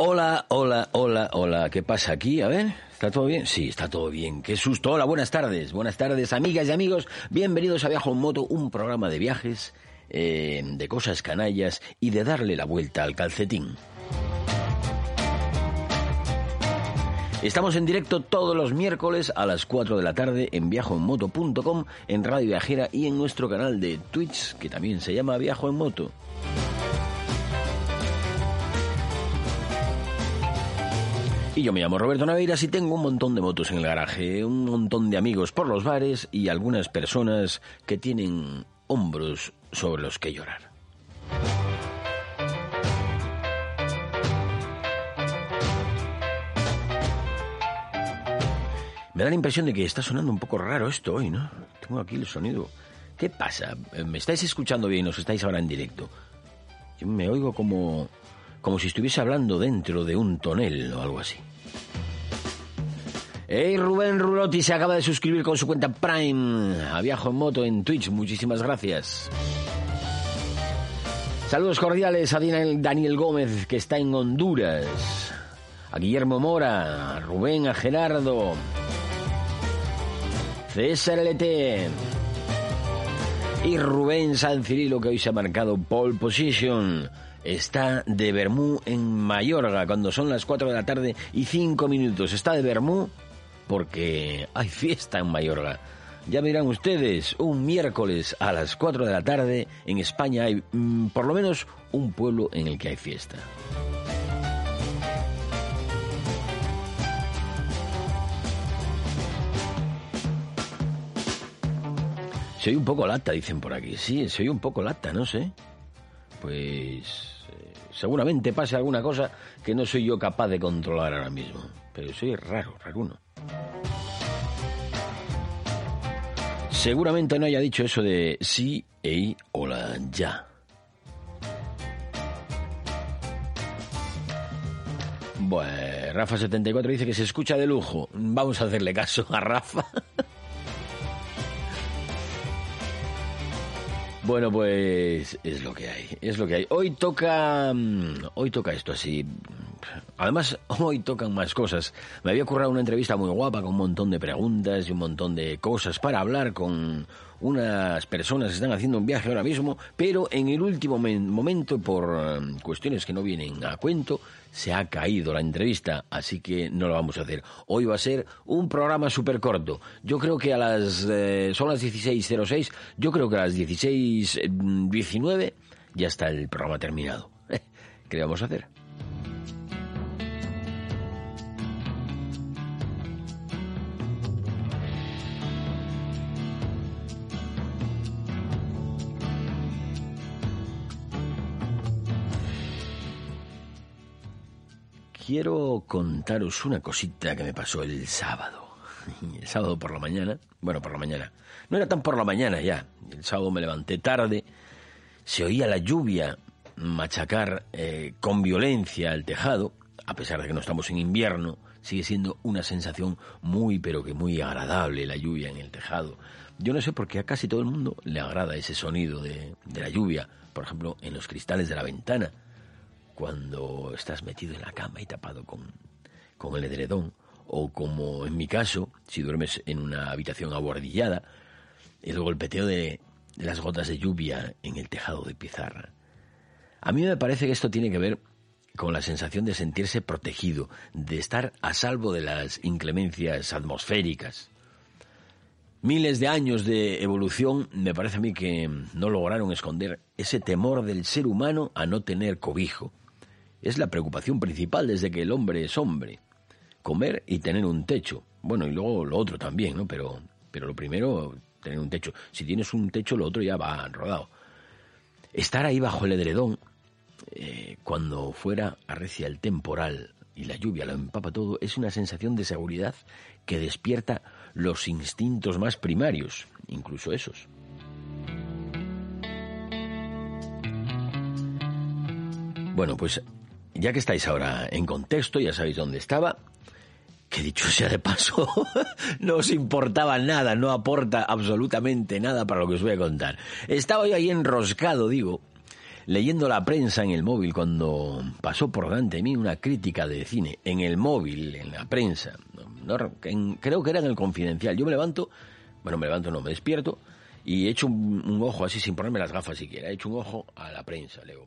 Hola, hola, hola, hola. ¿Qué pasa aquí? A ver, ¿está todo bien? Sí, está todo bien. Qué susto. Hola, buenas tardes. Buenas tardes, amigas y amigos. Bienvenidos a Viajo en Moto, un programa de viajes, eh, de cosas canallas y de darle la vuelta al calcetín. Estamos en directo todos los miércoles a las 4 de la tarde en viajoenmoto.com, en Radio Viajera y en nuestro canal de Twitch, que también se llama Viajo en Moto. Y yo me llamo Roberto Naveiras y tengo un montón de motos en el garaje, un montón de amigos por los bares y algunas personas que tienen hombros sobre los que llorar. Me da la impresión de que está sonando un poco raro esto hoy, ¿no? Tengo aquí el sonido. ¿Qué pasa? ¿Me estáis escuchando bien? ¿Os estáis ahora en directo? Yo me oigo como, como si estuviese hablando dentro de un tonel o algo así. Hey, Rubén Rulotti se acaba de suscribir con su cuenta Prime a Viajo en Moto en Twitch. Muchísimas gracias. Saludos cordiales a Daniel Gómez, que está en Honduras. A Guillermo Mora, a Rubén, a Gerardo. César LT. Y Rubén San Cirilo, que hoy se ha marcado pole position está de Bermú en Mayorga cuando son las 4 de la tarde y 5 minutos. Está de Bermú porque hay fiesta en Mayorga. Ya verán ustedes, un miércoles a las 4 de la tarde en España hay mm, por lo menos un pueblo en el que hay fiesta. Soy un poco lata, dicen por aquí. Sí, soy un poco lata, no sé. Pues seguramente pase alguna cosa que no soy yo capaz de controlar ahora mismo. Pero soy raro, raruno. Seguramente no haya dicho eso de sí, ey, hola, ya. Bueno, Rafa74 dice que se escucha de lujo. Vamos a hacerle caso a Rafa. Bueno, pues es lo que hay, es lo que hay. Hoy toca, mm, hoy toca esto así. Además, hoy tocan más cosas. Me había ocurrido una entrevista muy guapa con un montón de preguntas y un montón de cosas para hablar con unas personas que están haciendo un viaje ahora mismo, pero en el último momento, por mm, cuestiones que no vienen a cuento, se ha caído la entrevista, así que no lo vamos a hacer. Hoy va a ser un programa súper corto. Yo creo que a las... Eh, son las 16.06, yo creo que a las 16.19 ya está el programa terminado. ¿Qué vamos a hacer? Quiero contaros una cosita que me pasó el sábado. el sábado por la mañana, bueno, por la mañana, no era tan por la mañana ya, el sábado me levanté tarde, se oía la lluvia machacar eh, con violencia el tejado, a pesar de que no estamos en invierno, sigue siendo una sensación muy, pero que muy agradable la lluvia en el tejado. Yo no sé por qué a casi todo el mundo le agrada ese sonido de, de la lluvia, por ejemplo, en los cristales de la ventana, cuando estás metido en la cama y tapado con, con el edredón, o como en mi caso, si duermes en una habitación abordillada, el golpeteo de, las gotas de lluvia en el tejado de pizarra. A mí me parece que esto tiene que ver con la sensación de sentirse protegido, de estar a salvo de las inclemencias atmosféricas. Miles de años de evolución me parece a mí que no lograron esconder ese temor del ser humano a no tener cobijo. Es la preocupación principal desde que el hombre es hombre comer y tener un techo. Bueno, y luego lo otro también, ¿no? Pero, pero lo primero, tener un techo. Si tienes un techo, lo otro ya va rodado. Estar ahí bajo el edredón, eh, cuando fuera arrecia el temporal y la lluvia lo empapa todo, es una sensación de seguridad que despierta los instintos más primarios, incluso esos. Bueno, pues ya que estáis ahora en contexto, ya sabéis dónde estaba, que dicho sea de paso, no os importaba nada, no aporta absolutamente nada para lo que os voy a contar. Estaba yo ahí enroscado, digo, leyendo la prensa en el móvil cuando pasó por delante de mí una crítica de cine, en el móvil, en la prensa, creo que era en el confidencial. Yo me levanto, bueno, me levanto, no, me despierto y echo un, un ojo así sin ponerme las gafas siquiera, he hecho un ojo a la prensa, leo.